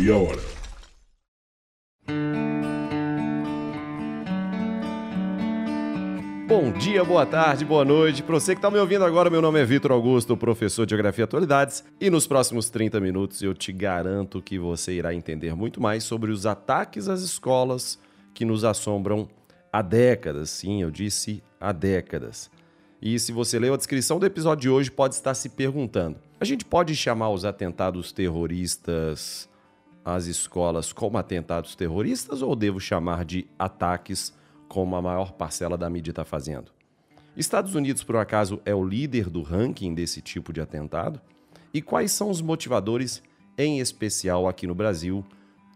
meia hora. Bom dia, boa tarde, boa noite. Para você que está me ouvindo agora, meu nome é Vitor Augusto, professor de Geografia e Atualidades, e nos próximos 30 minutos eu te garanto que você irá entender muito mais sobre os ataques às escolas que nos assombram há décadas. Sim, eu disse há décadas. E se você leu a descrição do episódio de hoje, pode estar se perguntando: a gente pode chamar os atentados terroristas às escolas como atentados terroristas ou devo chamar de ataques como a maior parcela da mídia está fazendo? Estados Unidos, por acaso, é o líder do ranking desse tipo de atentado? E quais são os motivadores, em especial aqui no Brasil,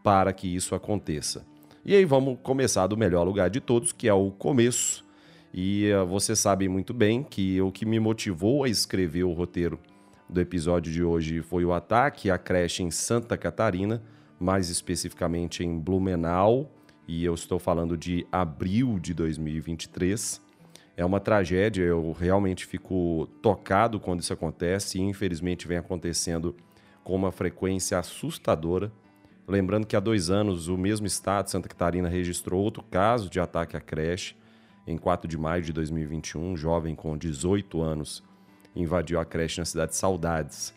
para que isso aconteça? E aí vamos começar do melhor lugar de todos, que é o começo e uh, você sabe muito bem que o que me motivou a escrever o roteiro do episódio de hoje foi o ataque à creche em Santa Catarina, mais especificamente em Blumenau, e eu estou falando de abril de 2023. É uma tragédia, eu realmente fico tocado quando isso acontece e infelizmente vem acontecendo com uma frequência assustadora. Lembrando que há dois anos o mesmo estado, Santa Catarina, registrou outro caso de ataque à creche em 4 de maio de 2021, um jovem com 18 anos invadiu a creche na cidade de Saudades.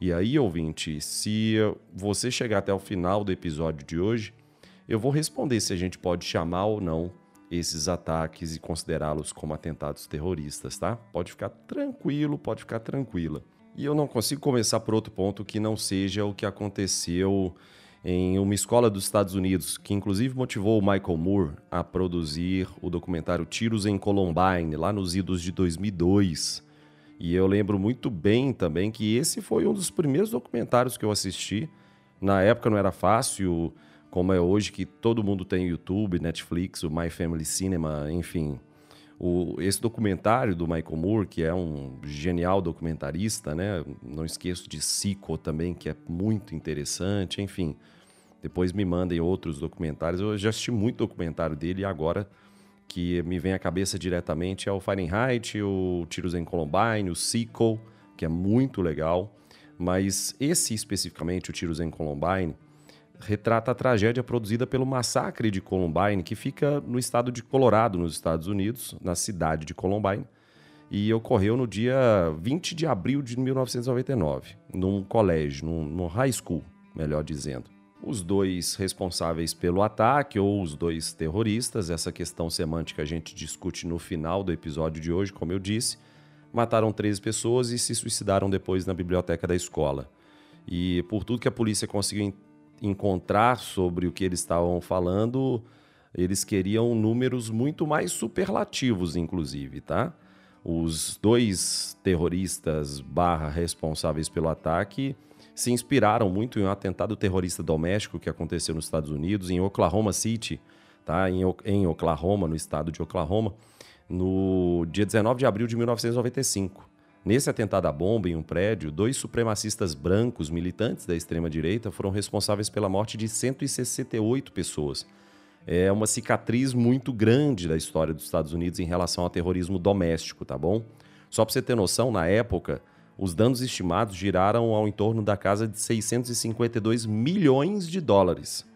E aí, ouvinte, se você chegar até o final do episódio de hoje, eu vou responder se a gente pode chamar ou não esses ataques e considerá-los como atentados terroristas, tá? Pode ficar tranquilo, pode ficar tranquila. E eu não consigo começar por outro ponto que não seja o que aconteceu em uma escola dos Estados Unidos, que inclusive motivou o Michael Moore a produzir o documentário Tiros em Columbine, lá nos idos de 2002. E eu lembro muito bem também que esse foi um dos primeiros documentários que eu assisti. Na época não era fácil, como é hoje, que todo mundo tem YouTube, Netflix, o My Family Cinema, enfim. O, esse documentário do Michael Moore, que é um genial documentarista, né? Não esqueço de Sico também, que é muito interessante, enfim. Depois me mandem outros documentários. Eu já assisti muito documentário dele e agora que me vem à cabeça diretamente é o Fahrenheit, o Tiros em Columbine, o Sequel, que é muito legal. Mas esse especificamente, o Tiros em Columbine, retrata a tragédia produzida pelo massacre de Columbine, que fica no estado de Colorado, nos Estados Unidos, na cidade de Columbine, e ocorreu no dia 20 de abril de 1999, num colégio, num, num high school, melhor dizendo os dois responsáveis pelo ataque ou os dois terroristas. Essa questão semântica a gente discute no final do episódio de hoje, como eu disse. Mataram 13 pessoas e se suicidaram depois na biblioteca da escola. E por tudo que a polícia conseguiu encontrar sobre o que eles estavam falando, eles queriam números muito mais superlativos, inclusive, tá? Os dois terroristas barra responsáveis pelo ataque se inspiraram muito em um atentado terrorista doméstico que aconteceu nos Estados Unidos, em Oklahoma City, tá? em, em Oklahoma, no estado de Oklahoma, no dia 19 de abril de 1995. Nesse atentado à bomba em um prédio, dois supremacistas brancos militantes da extrema-direita foram responsáveis pela morte de 168 pessoas. É uma cicatriz muito grande da história dos Estados Unidos em relação ao terrorismo doméstico, tá bom? Só para você ter noção, na época, os danos estimados giraram ao entorno da casa de 652 milhões de dólares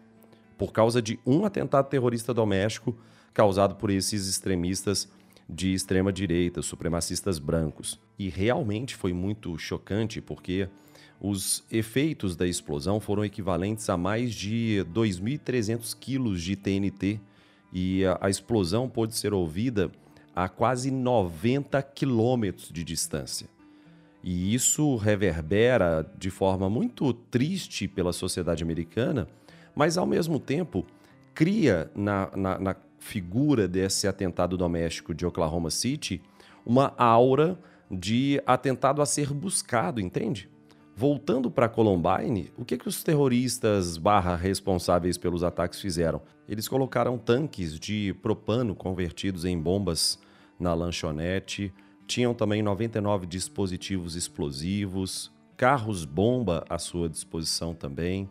por causa de um atentado terrorista doméstico causado por esses extremistas de extrema direita, supremacistas brancos. E realmente foi muito chocante porque os efeitos da explosão foram equivalentes a mais de 2.300 quilos de TNT e a, explosão pôde ser ouvida a quase 90 quilômetros de distância. E isso reverbera de forma muito triste pela sociedade americana, mas ao mesmo tempo cria na, na, na figura desse atentado doméstico de Oklahoma City uma aura de atentado a ser buscado, entende? Voltando para Columbine, o que, que os terroristas barra responsáveis pelos ataques fizeram? Eles colocaram tanques de propano convertidos em bombas na lanchonete, tinham também 99 dispositivos explosivos, carros-bomba à sua disposição também.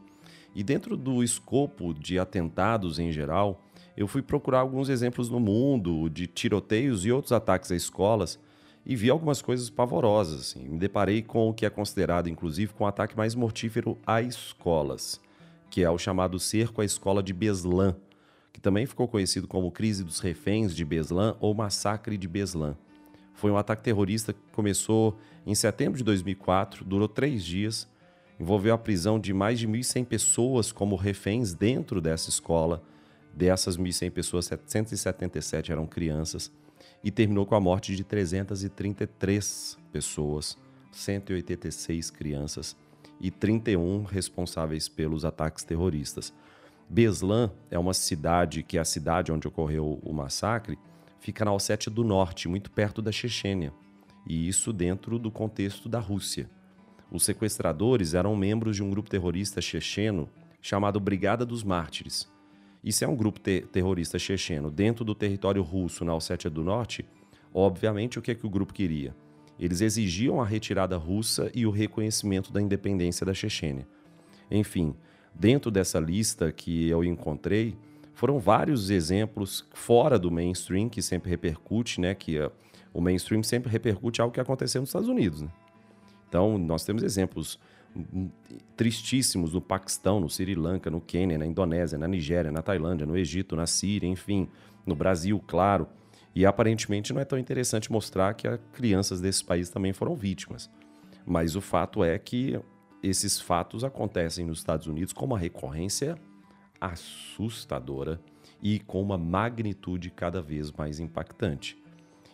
E dentro do escopo de atentados em geral, eu fui procurar alguns exemplos no mundo de tiroteios e outros ataques a escolas e vi algumas coisas pavorosas. Assim. Me deparei com o que é considerado, inclusive, com o ataque mais mortífero a escolas, que é o chamado cerco à escola de Beslan, que também ficou conhecido como crise dos reféns de Beslan ou massacre de Beslan. Foi um ataque terrorista que começou em setembro de 2004, durou três dias, envolveu a prisão de mais de 1.100 pessoas como reféns dentro dessa escola. Dessas 1.100 pessoas, 777 eram crianças e terminou com a morte de 333 pessoas, 186 crianças e 31 responsáveis pelos ataques terroristas. Beslan é uma cidade que é a cidade onde ocorreu o massacre, fica na Ossétia do Norte, muito perto da Chechênia, e isso dentro do contexto da Rússia. Os sequestradores eram membros de um grupo terrorista checheno chamado Brigada dos Mártires. Isso é um grupo te terrorista checheno dentro do território russo na Ossétia do Norte. Obviamente, o que, é que o grupo queria? Eles exigiam a retirada russa e o reconhecimento da independência da Chechênia. Enfim, dentro dessa lista que eu encontrei, foram vários exemplos fora do mainstream que sempre repercute, né? Que uh, o mainstream sempre repercute algo que aconteceu nos Estados Unidos. Né? Então, nós temos exemplos tristíssimos no Paquistão, no Sri Lanka, no Quênia, na Indonésia, na Nigéria, na Tailândia, no Egito, na Síria, enfim, no Brasil, claro. E aparentemente não é tão interessante mostrar que crianças desses países também foram vítimas. Mas o fato é que esses fatos acontecem nos Estados Unidos com uma recorrência assustadora e com uma magnitude cada vez mais impactante.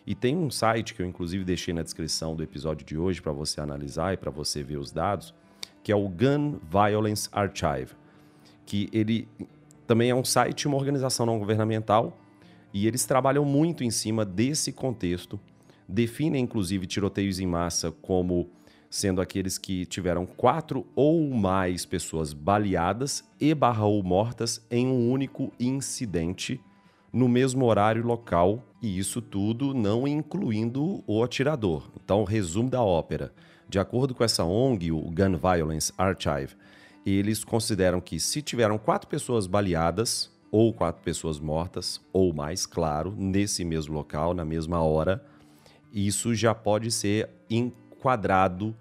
E tem um site que eu inclusive deixei na descrição do episódio de hoje para você analisar e para você ver os dados, que é o Gun Violence Archive, que ele também é um site, uma organização não governamental e eles trabalham muito em cima desse contexto, definem inclusive tiroteios em massa como sendo aqueles que tiveram quatro ou mais pessoas baleadas e barra ou mortas em um único incidente no mesmo horário local, e isso tudo não incluindo o atirador. Então, resumo da ópera. De acordo com essa ONG, o Gun Violence Archive, eles consideram que se tiveram quatro pessoas baleadas, ou quatro pessoas mortas, ou mais, claro, nesse mesmo local, na mesma hora, isso já pode ser enquadrado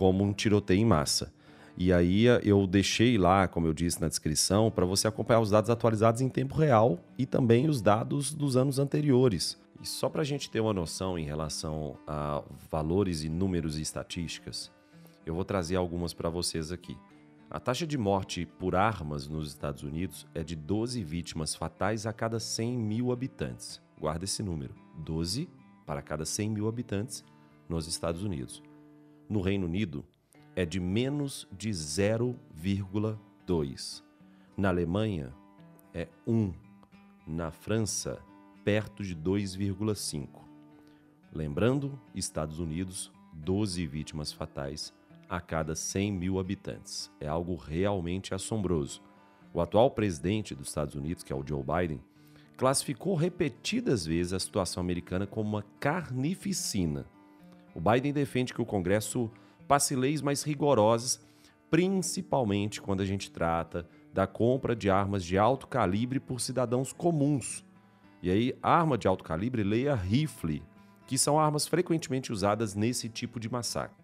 como um tiroteio em massa. E aí eu deixei lá, como eu disse na descrição, para você acompanhar os dados atualizados em tempo real e também os dados dos anos anteriores. E só para a gente ter uma noção em relação a valores e números e estatísticas, eu vou trazer algumas para vocês aqui. A taxa de morte por armas nos Estados Unidos é de 12 vítimas fatais a cada 100 mil habitantes. Guarda esse número: 12 para cada 100 mil habitantes nos Estados Unidos. No Reino Unido, é de menos de 0,2. Na Alemanha, é 1. Na França, perto de 2,5. Lembrando, Estados Unidos, 12 vítimas fatais a cada 100 mil habitantes. É algo realmente assombroso. O atual presidente dos Estados Unidos, que é o Joe Biden, classificou repetidas vezes a situação americana como uma carnificina. O Biden defende que o Congresso passe leis mais rigorosas, principalmente quando a gente trata da compra de armas de alto calibre por cidadãos comuns. E aí, arma de alto calibre, leia rifle, que são armas frequentemente usadas nesse tipo de massacre.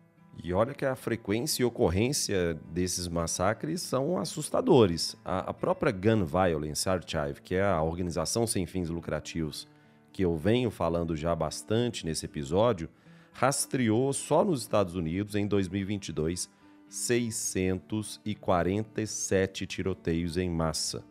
E olha que a frequência e ocorrência desses massacres são assustadores. A, própria Gun Violence Archive, que é a organização sem fins lucrativos que eu venho falando já bastante nesse episódio, rastreou só nos Estados Unidos em 2022 647 tiroteios em massa.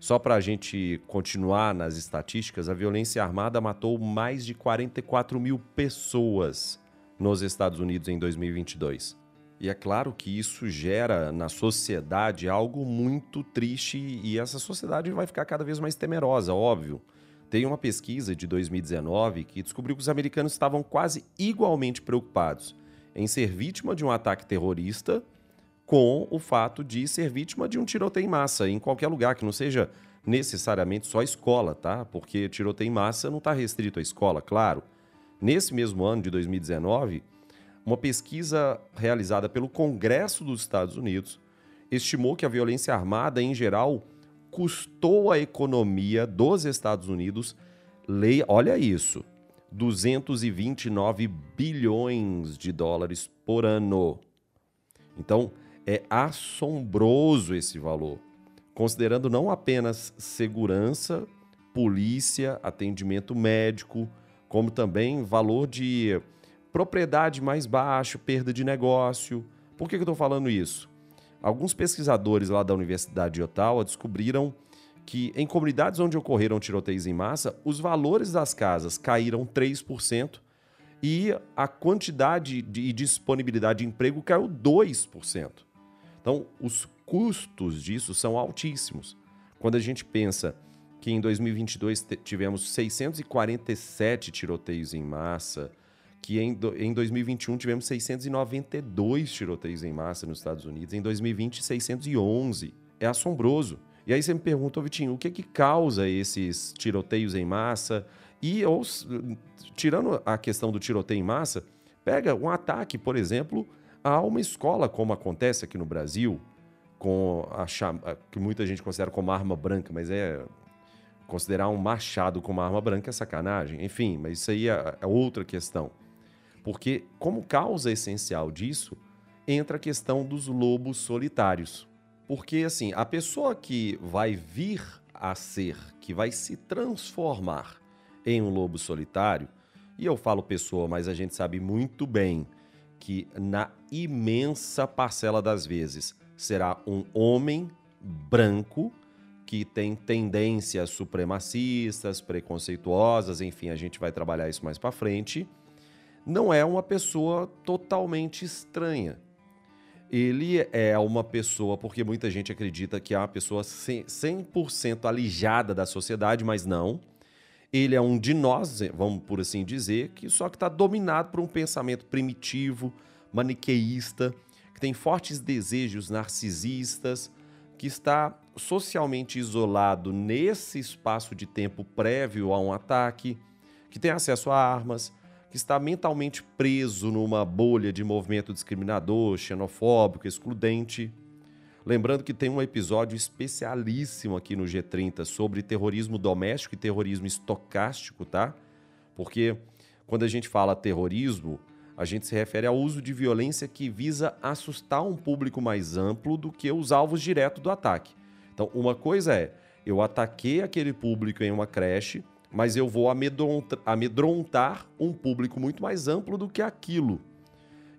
Só para a gente continuar nas estatísticas, a violência armada matou mais de 44 mil pessoas nos Estados Unidos em 2022. E é claro que isso gera na sociedade algo muito triste e essa sociedade vai ficar cada vez mais temerosa, óbvio. Tem uma pesquisa de 2019 que descobriu que os americanos estavam quase igualmente preocupados em ser vítima de um ataque terrorista com o fato de ser vítima de um tiroteio em massa em qualquer lugar que não seja necessariamente só escola, tá? Porque tiroteio em massa não está restrito à escola, claro. Nesse mesmo ano de 2019, uma pesquisa realizada pelo Congresso dos Estados Unidos estimou que a violência armada, em geral, custou à economia dos Estados Unidos, lei, olha isso, 229 bilhões de dólares por ano. Então, É assombroso esse valor, considerando não apenas segurança, polícia, atendimento médico, como também valor de propriedade mais baixo, perda de negócio. Por que, que eu estou falando isso? Alguns pesquisadores lá da Universidade de Ottawa descobriram que em comunidades onde ocorreram tiroteios em massa, os valores das casas caíram 3% e a quantidade de disponibilidade de emprego caiu 2%. Então, os custos disso são altíssimos. Quando a gente pensa que em 2022 tivemos 647 tiroteios em massa, que em, em 2021 tivemos 692 tiroteios em massa nos Estados Unidos, em 2020 611. É assombroso. E aí você me pergunta, Vitinho, o que é que causa esses tiroteios em massa? E ou, tirando a questão do tiroteio em massa, pega um ataque, por exemplo, a uma escola, como acontece aqui no Brasil, com a que muita gente considera como arma branca, mas é considerar um machado como arma branca é sacanagem. Enfim, mas isso aí é, é outra questão. Porque, como causa essencial disso, entra a questão dos lobos solitários. Porque, assim, a pessoa que vai vir a ser, que vai se transformar em um lobo solitário, e eu falo pessoa, mas a gente sabe muito bem que, na imensa parcela das vezes, será um homem branco que tem tendências supremacistas, preconceituosas, enfim, a gente vai trabalhar isso mais para frente não é uma pessoa totalmente estranha. Ele é uma pessoa, porque muita gente acredita que é uma pessoa 100% alijada da sociedade, mas não. Ele é um de nós, vamos por assim dizer, que só que está dominado por um pensamento primitivo, maniqueísta, que tem fortes desejos narcisistas, que está socialmente isolado nesse espaço de tempo prévio a um ataque, que tem acesso a armas, que está mentalmente preso numa bolha de movimento discriminador, xenofóbico, excludente. Lembrando que tem um episódio especialíssimo aqui no G30 sobre terrorismo doméstico e terrorismo estocástico, tá? Porque quando a gente fala terrorismo, a gente se refere ao uso de violência que visa assustar um público mais amplo do que os alvos diretos do ataque. Então, uma coisa é, eu ataquei aquele público em uma creche, mas eu vou amedrontar um público muito mais amplo do que aquilo.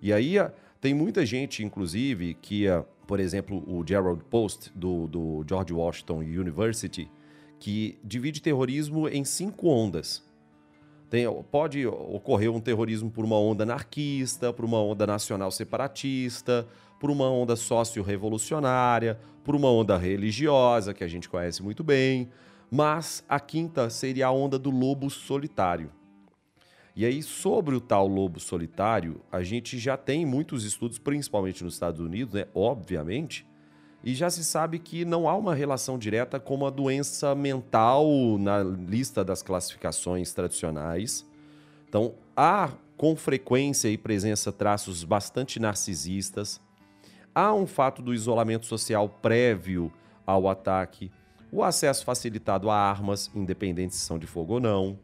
E aí tem muita gente, inclusive, que, por exemplo, o Gerald Post, do, do George Washington University, que divide terrorismo em cinco ondas. Tem, pode ocorrer um terrorismo por uma onda anarquista, por uma onda nacional separatista, por uma onda socio-revolucionária, por uma onda religiosa, que a gente conhece muito bem, mas a quinta seria a onda do lobo solitário. E aí, sobre o tal lobo solitário, a gente já tem muitos estudos, principalmente nos Estados Unidos, né? Obviamente, e já se sabe que não há uma relação direta com uma doença mental na lista das classificações tradicionais. Então, há com frequência e presença traços bastante narcisistas. Há um fato do isolamento social prévio ao ataque o acesso facilitado a armas, independente se são de fogo ou não,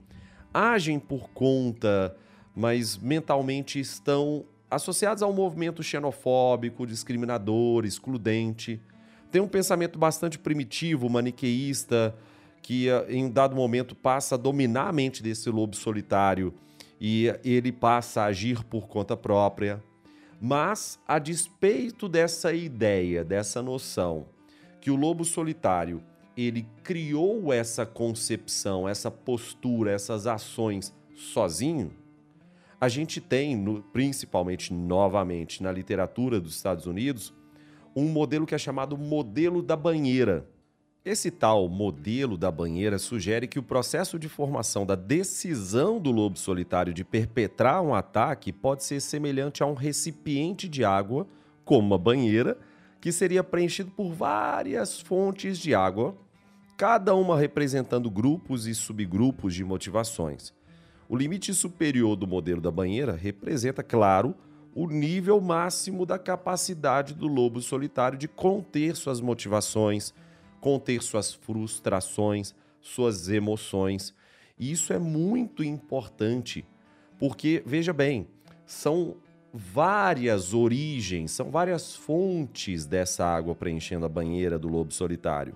agem por conta, mas mentalmente estão associados a um movimento xenofóbico, discriminador, excludente. Tem um pensamento bastante primitivo, maniqueísta, que eh, em dado momento passa a dominar a mente desse lobo solitário e ele passa a agir por conta própria. Mas, a despeito dessa ideia, dessa noção, que o lobo solitário ele criou essa concepção, essa postura, essas ações sozinho, a gente tem, no, principalmente novamente na literatura dos Estados Unidos, um modelo que é chamado modelo da banheira. Esse tal modelo da banheira sugere que o processo de formação da decisão do lobo solitário de perpetrar um ataque pode ser semelhante a um recipiente de água, como uma banheira, que seria preenchido por várias fontes de água, cada uma representando grupos e subgrupos de motivações. O limite superior do modelo da banheira representa, claro, o nível máximo da capacidade do lobo solitário de conter suas motivações, conter suas frustrações, suas emoções. E isso é muito importante, porque, veja bem, são várias origens, são várias fontes dessa água preenchendo a banheira do lobo solitário.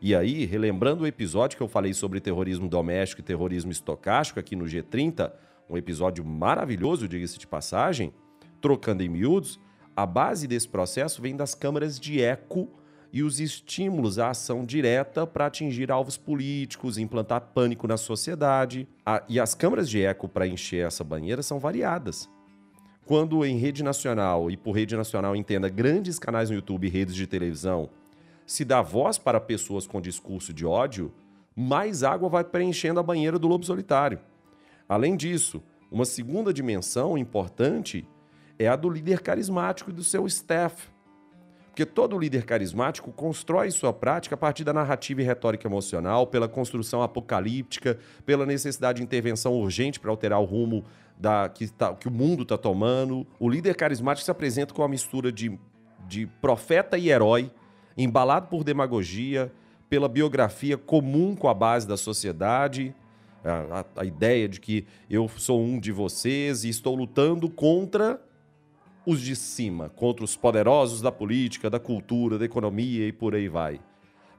E aí, relembrando o episódio que eu falei sobre terrorismo doméstico e terrorismo estocástico aqui no G30, um episódio maravilhoso, diga-se de passagem, trocando em miúdos, a base desse processo vem das câmaras de eco e os estímulos à ação direta para atingir alvos políticos, implantar pânico na sociedade. e as câmaras de eco para encher essa banheira são variadas. Quando em rede nacional, e por rede nacional entenda grandes canais no YouTube e redes de televisão, se dá voz para pessoas com discurso de ódio, mais água vai preenchendo a banheira do lobo solitário. Além disso, uma segunda dimensão importante é a do líder carismático e do seu staff. Porque todo líder carismático constrói sua prática a partir da narrativa e retórica emocional, pela construção apocalíptica, pela necessidade de intervenção urgente para alterar o rumo da, que, tá, que o mundo está tomando. O líder carismático se apresenta com uma mistura de, de profeta e herói, embalado por demagogia, pela biografia comum com a base da sociedade, a, a, a ideia de que eu sou um de vocês e estou lutando contra os de cima, contra os poderosos da política, da cultura, da economia e por aí vai.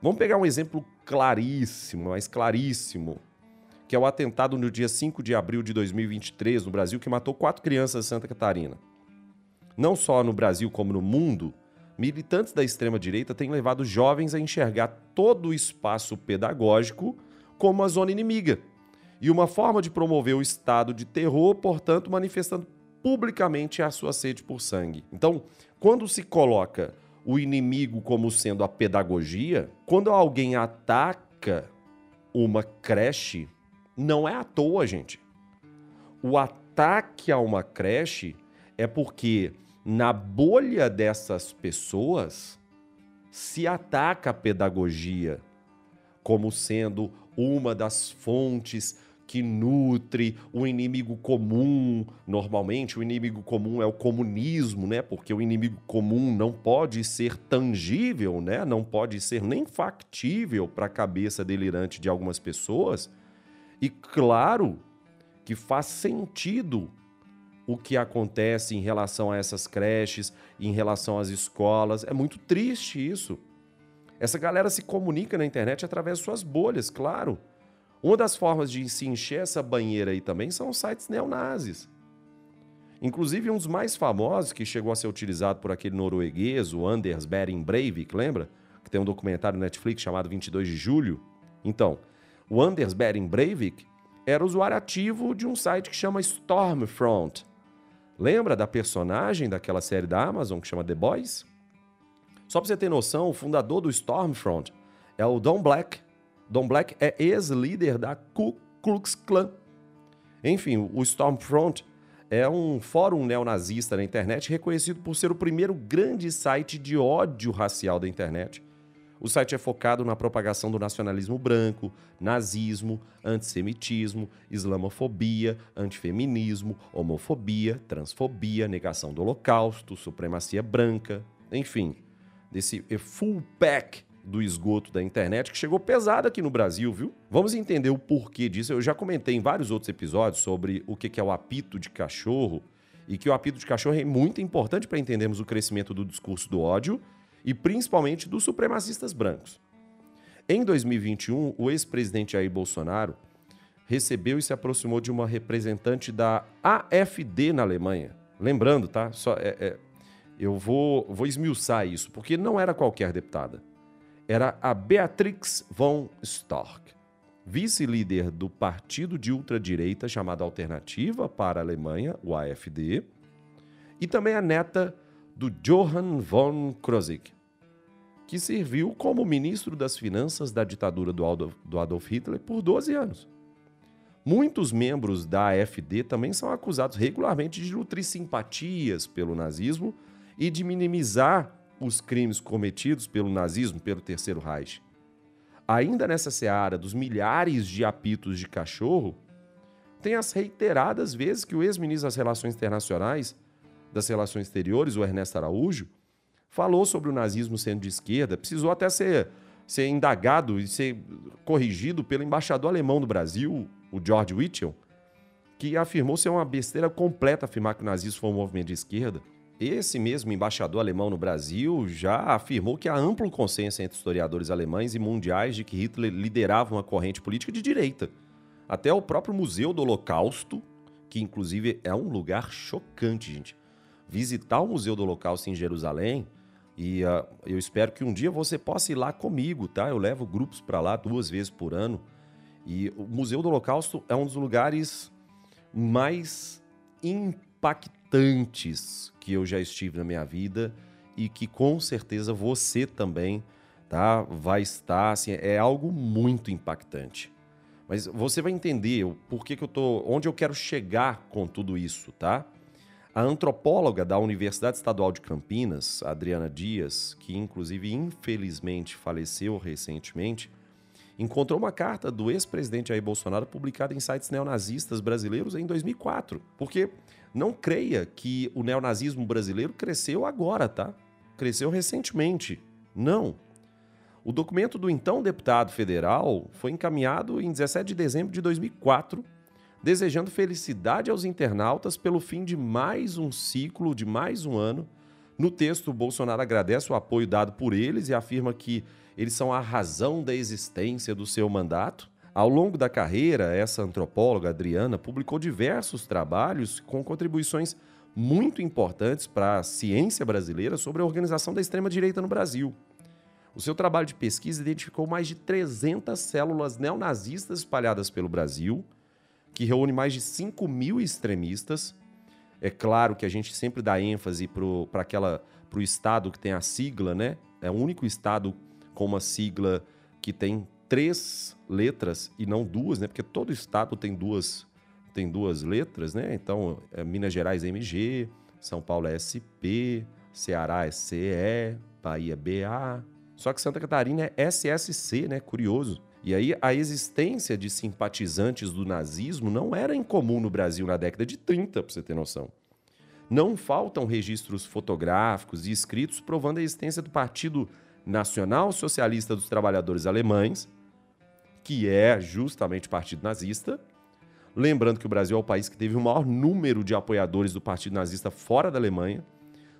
Vamos pegar um exemplo claríssimo, mas claríssimo, que é o atentado no dia 5 de abril de 2023 no Brasil, que matou quatro crianças em Santa Catarina. Não só no Brasil, como no mundo, militantes da extrema-direita têm levado jovens a enxergar todo o espaço pedagógico como uma zona inimiga e uma forma de promover o estado de terror, portanto, manifestando publicamente a sua sede por sangue. Então, quando se coloca o inimigo como sendo a pedagogia, quando alguém ataca uma creche, não é à toa, gente. O ataque a uma creche é porque na bolha dessas pessoas se ataca a pedagogia como sendo uma das fontes que nutre o inimigo comum. Normalmente, o inimigo comum é o comunismo, né? Porque o inimigo comum não pode ser tangível, né? Não pode ser nem factível para a cabeça delirante de algumas pessoas. E claro que faz sentido o que acontece em relação a essas creches, em relação às escolas. É muito triste isso. Essa galera se comunica na internet através de suas bolhas, claro. Uma das formas de se encher essa banheira aí também são os sites neonazis. Inclusive, um dos mais famosos, que chegou a ser utilizado por aquele norueguês, o Anders Behring Breivik, lembra? Que tem um documentário no Netflix chamado 22 de Julho. Então, o Anders Behring Breivik era usuário ativo de um site que chama Stormfront. Lembra da personagem daquela série da Amazon que chama The Boys? Só para você ter noção, o fundador do Stormfront é o Don Black, Don Black é ex-líder da Ku Klux Klan. Enfim, o Stormfront é um fórum neonazista na internet reconhecido por ser o primeiro grande site de ódio racial da internet. O site é focado na propagação do nacionalismo branco, nazismo, antissemitismo, islamofobia, antifeminismo, homofobia, transfobia, negação do holocausto, supremacia branca, enfim, desse full pack do esgoto da internet que chegou pesado aqui no Brasil, viu? Vamos entender o porquê disso. Eu já comentei em vários outros episódios sobre o que é o apito de cachorro e que o apito de cachorro é muito importante para entendermos o crescimento do discurso do ódio e principalmente dos supremacistas brancos. Em 2021, o ex-presidente Jair Bolsonaro recebeu e se aproximou de uma representante da AfD na Alemanha. Lembrando, tá? Só, é, é, eu vou, vou esmiuçar isso, porque não era qualquer deputada era a Beatrix von Storck, vice-líder do partido de ultradireita chamado Alternativa para a Alemanha, o AfD, e também a neta do Johann von Krosigk, que serviu como ministro das Finanças da ditadura do Adolf, do Adolf Hitler por 12 anos. Muitos membros da AfD também são acusados regularmente de nutrir simpatias pelo nazismo e de minimizar os crimes cometidos pelo nazismo, pelo Terceiro Reich. Ainda nessa seara dos milhares de apitos de cachorro, tem as reiteradas vezes que o ex-ministro das Relações Internacionais, das Relações Exteriores, o Ernesto Araújo, falou sobre o nazismo sendo de esquerda, precisou até ser, ser indagado e ser corrigido pelo embaixador alemão do Brasil, o George Wichel, que afirmou ser uma besteira completa afirmar que o nazismo foi um movimento de esquerda. Esse mesmo embaixador alemão no Brasil já afirmou que há amplo consenso entre historiadores alemães e mundiais de que Hitler liderava uma corrente política de direita. Até o próprio Museu do Holocausto, que inclusive é um lugar chocante, gente. Visitar o Museu do Holocausto em Jerusalém, e uh, eu espero que um dia você possa ir lá comigo, tá? Eu levo grupos para lá duas vezes por ano. E o Museu do Holocausto é um dos lugares mais impactantes que eu já estive na minha vida e que com certeza você também tá vai estar assim, é algo muito impactante. Mas você vai entender o porquê que eu tô, onde eu quero chegar com tudo isso, tá? A antropóloga da Universidade Estadual de Campinas, Adriana Dias, que inclusive infelizmente faleceu recentemente, encontrou uma carta do ex-presidente Jair Bolsonaro publicada em sites neonazistas brasileiros em 2004. Porque não creia que o neonazismo brasileiro cresceu agora, tá? Cresceu recentemente. Não. O documento do então deputado federal foi encaminhado em 17 de dezembro de 2004 desejando felicidade aos internautas pelo fim de mais um ciclo, de mais um ano. No texto, Bolsonaro agradece o apoio dado por eles e afirma que eles são a razão da existência do seu mandato. Ao longo da carreira, essa antropóloga, Adriana, publicou diversos trabalhos com contribuições muito importantes para a ciência brasileira sobre a organização da extrema-direita no Brasil. O seu trabalho de pesquisa identificou mais de 300 células neonazistas espalhadas pelo Brasil, que reúne mais de 5 mil extremistas. É claro que a gente sempre dá ênfase para o estado que tem a sigla, né? É o único estado com uma sigla que tem três letras e não duas, né? Porque todo estado tem duas, tem duas letras, né? Então, é Minas Gerais é MG, São Paulo é SP, Ceará é CE, Bahia é BA. Só que Santa Catarina é SSC, né? Curioso. E aí a existência de simpatizantes do nazismo não era incomum no Brasil na década de 30, para você ter noção. Não faltam registros fotográficos e escritos provando a existência do Partido Nacional Socialista dos Trabalhadores Alemães, que é justamente partido nazista. Lembrando que o Brasil é o país que teve o maior número de apoiadores do partido nazista fora da Alemanha,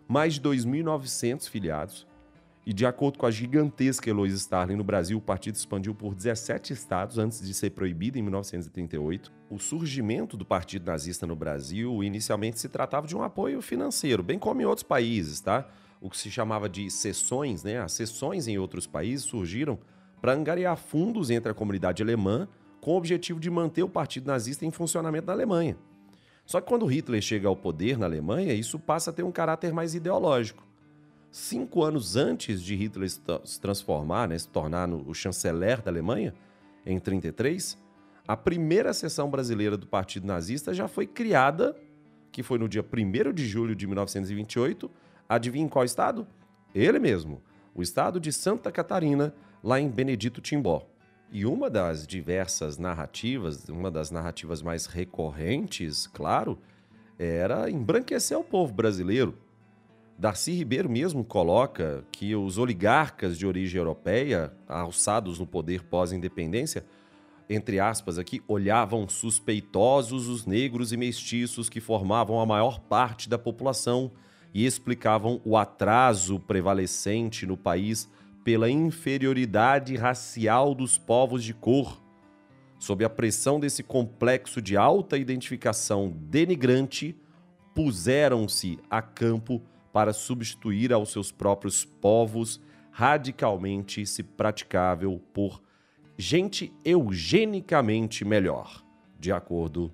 mais de 2.900 filiados. E de acordo com a gigantesca Eloise Starling no Brasil, o partido expandiu por 17 estados antes de ser proibido em 1938. O surgimento do partido nazista no Brasil inicialmente se tratava de um apoio financeiro, bem como em outros países, tá? O que se chamava de sessões, né? As sessões em outros países surgiram para angariar fundos entre a comunidade alemã com o objetivo de manter o partido nazista em funcionamento na Alemanha. Só que quando Hitler chega ao poder na Alemanha, isso passa a ter um caráter mais ideológico cinco anos antes de Hitler se transformar, né, se tornar o chanceler da Alemanha, em 33, a primeira seção brasileira do Partido Nazista já foi criada, que foi no dia 1 de julho de 1928. Adivinha em qual estado? Ele mesmo, o estado de Santa Catarina, lá em Benedito Timbó. E uma das diversas narrativas, uma das narrativas mais recorrentes, claro, era embranquecer o povo brasileiro, Darcy Ribeiro mesmo coloca que os oligarcas de origem europeia, alçados no poder pós-independência, entre aspas aqui, olhavam suspeitosos os negros e mestiços que formavam a maior parte da população e explicavam o atraso prevalecente no país pela inferioridade racial dos povos de cor. Sob a pressão desse complexo de alta identificação denigrante, puseram-se a campo para substituir aos seus próprios povos, radicalmente se praticável por gente eugenicamente melhor, de acordo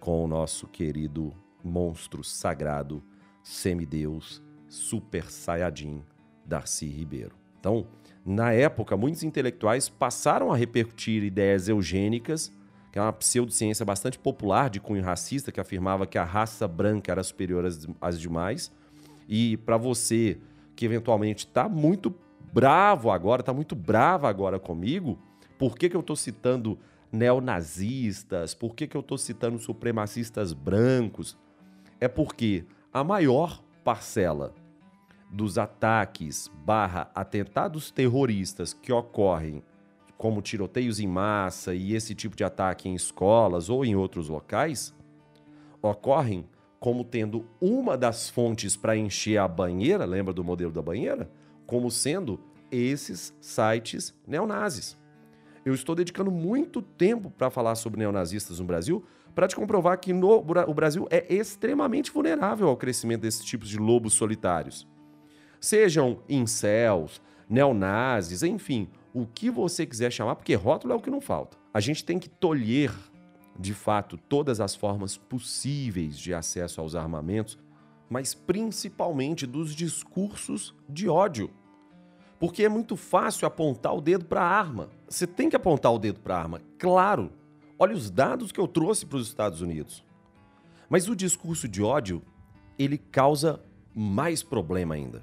com o nosso querido monstro sagrado, semideus, super saiyajin, Darcy Ribeiro. Então, na época, muitos intelectuais passaram a repercutir ideias eugênicas, que é uma pseudociência bastante popular de cunho racista, que afirmava que a raça branca era superior às, às demais, e para você que eventualmente está muito bravo agora, está muito brava agora comigo, por que, que eu estou citando neonazistas? Por que, que eu estou citando supremacistas brancos? É porque a maior parcela dos ataques barra atentados terroristas que ocorrem, como tiroteios em massa e esse tipo de ataque em escolas ou em outros locais, ocorrem como tendo uma das fontes para encher a banheira, lembra do modelo da banheira? Como sendo esses sites neonazis. Eu estou dedicando muito tempo para falar sobre neonazistas no Brasil, para te comprovar que no, o Brasil é extremamente vulnerável ao crescimento desses tipos de lobos solitários. Sejam incels, neonazis, enfim, o que você quiser chamar, porque rótulo é o que não falta. A gente tem que tolher, de fato, todas as formas possíveis de acesso aos armamentos, mas principalmente dos discursos de ódio porque é muito fácil apontar o dedo para a arma. Você tem que apontar o dedo para a arma, claro. Olha os dados que eu trouxe para os Estados Unidos. Mas o discurso de ódio, ele causa mais problema ainda.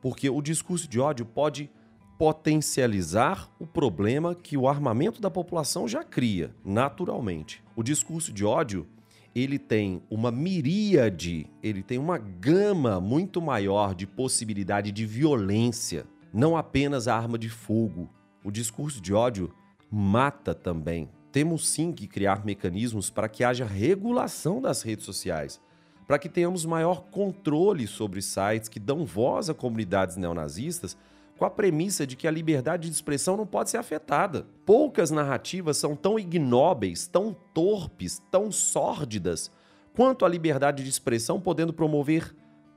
Porque o discurso de ódio pode potencializar o problema que o armamento da população já cria, naturalmente. O discurso de ódio, ele tem uma miríade, ele tem uma gama muito maior de possibilidade de violência, não apenas a arma de fogo. O discurso de ódio mata também. Temos sim que criar mecanismos para que haja regulação das redes sociais, para que tenhamos maior controle sobre sites que dão voz a comunidades neonazistas com a premissa de que a liberdade de expressão não pode ser afetada. Poucas narrativas são tão ignóbeis, tão torpes, tão sórdidas quanto a liberdade de expressão, podendo promover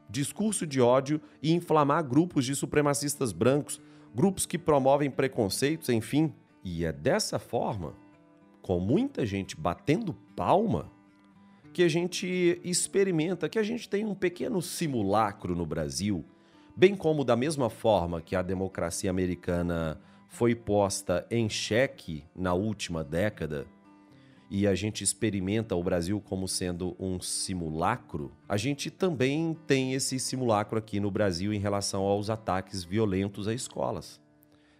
discurso de ódio e inflamar grupos de supremacistas brancos, grupos que promovem preconceitos, enfim. E é dessa forma, com muita gente batendo palma, que a gente experimenta, que a gente tem um pequeno simulacro no Brasil bem como da mesma forma que a democracia americana foi posta em xeque na última década e a gente experimenta o Brasil como sendo um simulacro, a gente também tem esse simulacro aqui no Brasil em relação aos ataques violentos a escolas.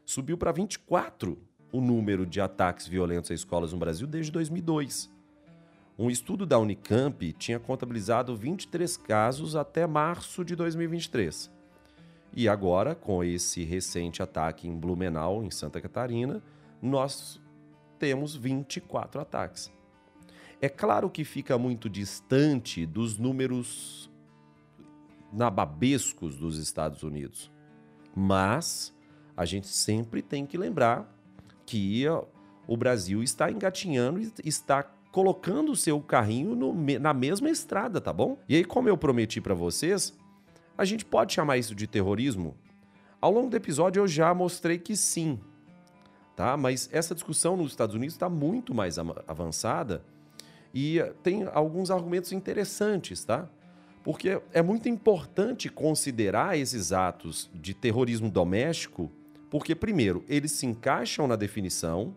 Subiu para 24 o número de ataques violentos a escolas no Brasil desde 2002. Um estudo da Unicamp tinha contabilizado 23 casos até março de 2023. E agora, com esse recente ataque em Blumenau, em Santa Catarina, nós temos 24 ataques. É claro que fica muito distante dos números nababescos dos Estados Unidos, mas a gente sempre tem que lembrar que o Brasil está engatinhando e está colocando o seu carrinho no, na mesma estrada, tá bom? E aí, como eu prometi para vocês, a gente pode chamar isso de terrorismo? Ao longo do episódio eu já mostrei que sim, tá? Mas essa discussão nos Estados Unidos está muito mais avançada e tem alguns argumentos interessantes, tá? Porque é muito importante considerar esses atos de terrorismo doméstico, porque primeiro, eles se encaixam na definição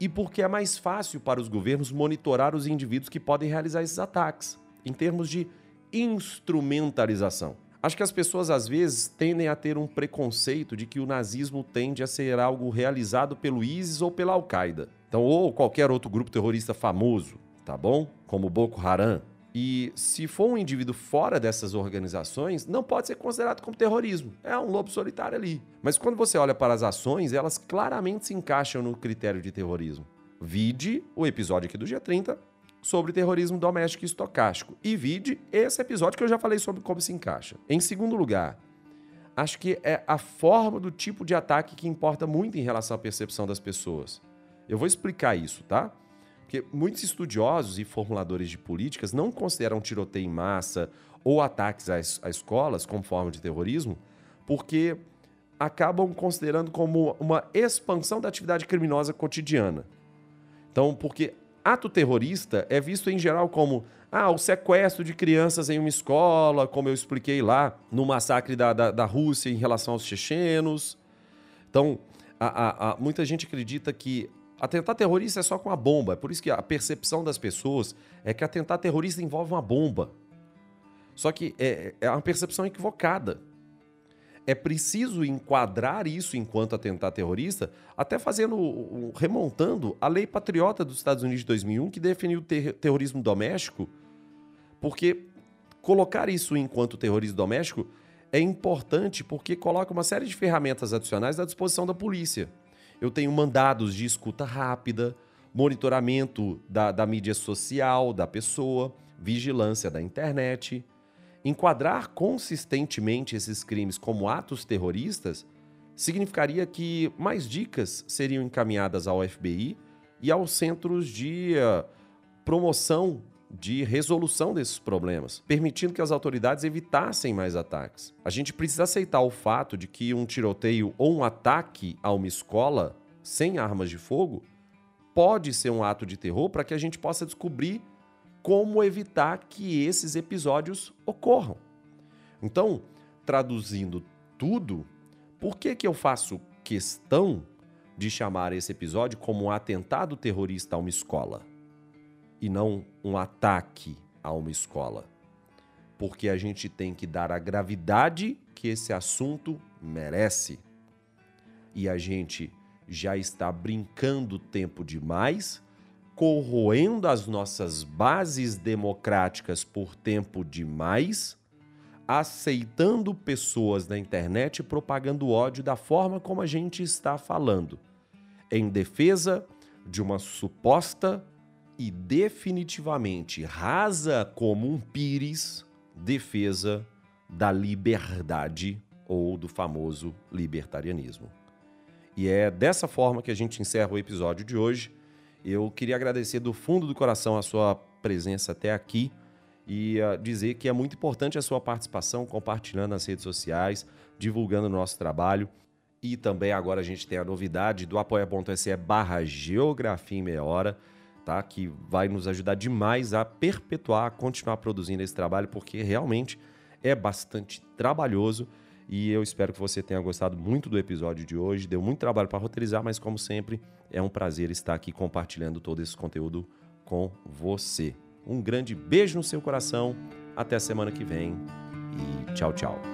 e porque é mais fácil para os governos monitorar os indivíduos que podem realizar esses ataques, em termos de instrumentalização. Acho que as pessoas às vezes tendem a ter um preconceito de que o nazismo tende a ser algo realizado pelo ISIS ou pela Al-Qaeda. Então, ou qualquer outro grupo terrorista famoso, tá bom? Como Boko Haram. E se for um indivíduo fora dessas organizações, não pode ser considerado como terrorismo. É um lobo solitário ali. Mas quando você olha para as ações, elas claramente se encaixam no critério de terrorismo. Vide o episódio aqui do G30 sobre terrorismo doméstico e estocástico. E vide esse episódio que eu já falei sobre como se encaixa. Em segundo lugar, acho que é a forma do tipo de ataque que importa muito em relação à percepção das pessoas. Eu vou explicar isso, tá? Porque muitos estudiosos e formuladores de políticas não consideram tiroteio em massa ou ataques às, às escolas como forma de terrorismo, porque acabam considerando como uma expansão da atividade criminosa cotidiana. Então, porque Ato terrorista é visto em geral como ah, o sequestro de crianças em uma escola, como eu expliquei lá no massacre da, da, da Rússia em relação aos chechenos. Então, a, a, a, muita gente acredita que atentar terrorista é só com a bomba. É por isso que a percepção das pessoas é que atentar terrorista envolve uma bomba. Só que é, é uma percepção equivocada é preciso enquadrar isso enquanto atentado terrorista, até fazendo, remontando a lei patriota dos Estados Unidos de 2001, que definiu o ter terrorismo doméstico, porque colocar isso enquanto terrorismo doméstico é importante porque coloca uma série de ferramentas adicionais à disposição da polícia. Eu tenho mandados de escuta rápida, monitoramento da, da mídia social da pessoa, vigilância da internet. Enquadrar consistentemente esses crimes como atos terroristas significaria que mais dicas seriam encaminhadas ao FBI e aos centros de uh, promoção de resolução desses problemas, permitindo que as autoridades evitassem mais ataques. A gente precisa aceitar o fato de que um tiroteio ou um ataque a uma escola sem armas de fogo pode ser um ato de terror para que a gente possa descobrir como evitar que esses episódios ocorram. Então, traduzindo tudo, por que, que eu faço questão de chamar esse episódio como um atentado terrorista a uma escola e não um ataque a uma escola? Porque a gente tem que dar a gravidade que esse assunto merece. E a gente já está brincando tempo demais, corroendo as nossas bases democráticas por tempo demais, aceitando pessoas na internet propagando ódio da forma como a gente está falando, em defesa de uma suposta e definitivamente rasa como um pires defesa da liberdade ou do famoso libertarianismo. E é dessa forma que a gente encerra o episódio de hoje. Eu queria agradecer do fundo do coração a sua presença até aqui e uh, dizer que é muito importante a sua participação, compartilhando nas redes sociais, divulgando o nosso trabalho. E também agora a gente tem a novidade do apoia.se barra geografia em meia hora, tá? que vai nos ajudar demais a perpetuar, a continuar produzindo esse trabalho, porque realmente é bastante trabalhoso e eu espero que você tenha gostado muito do episódio de hoje. Deu muito trabalho para roteirizar, mas como sempre, é um prazer estar aqui compartilhando todo esse conteúdo com você. Um grande beijo no seu coração. Até a semana que vem e tchau, tchau.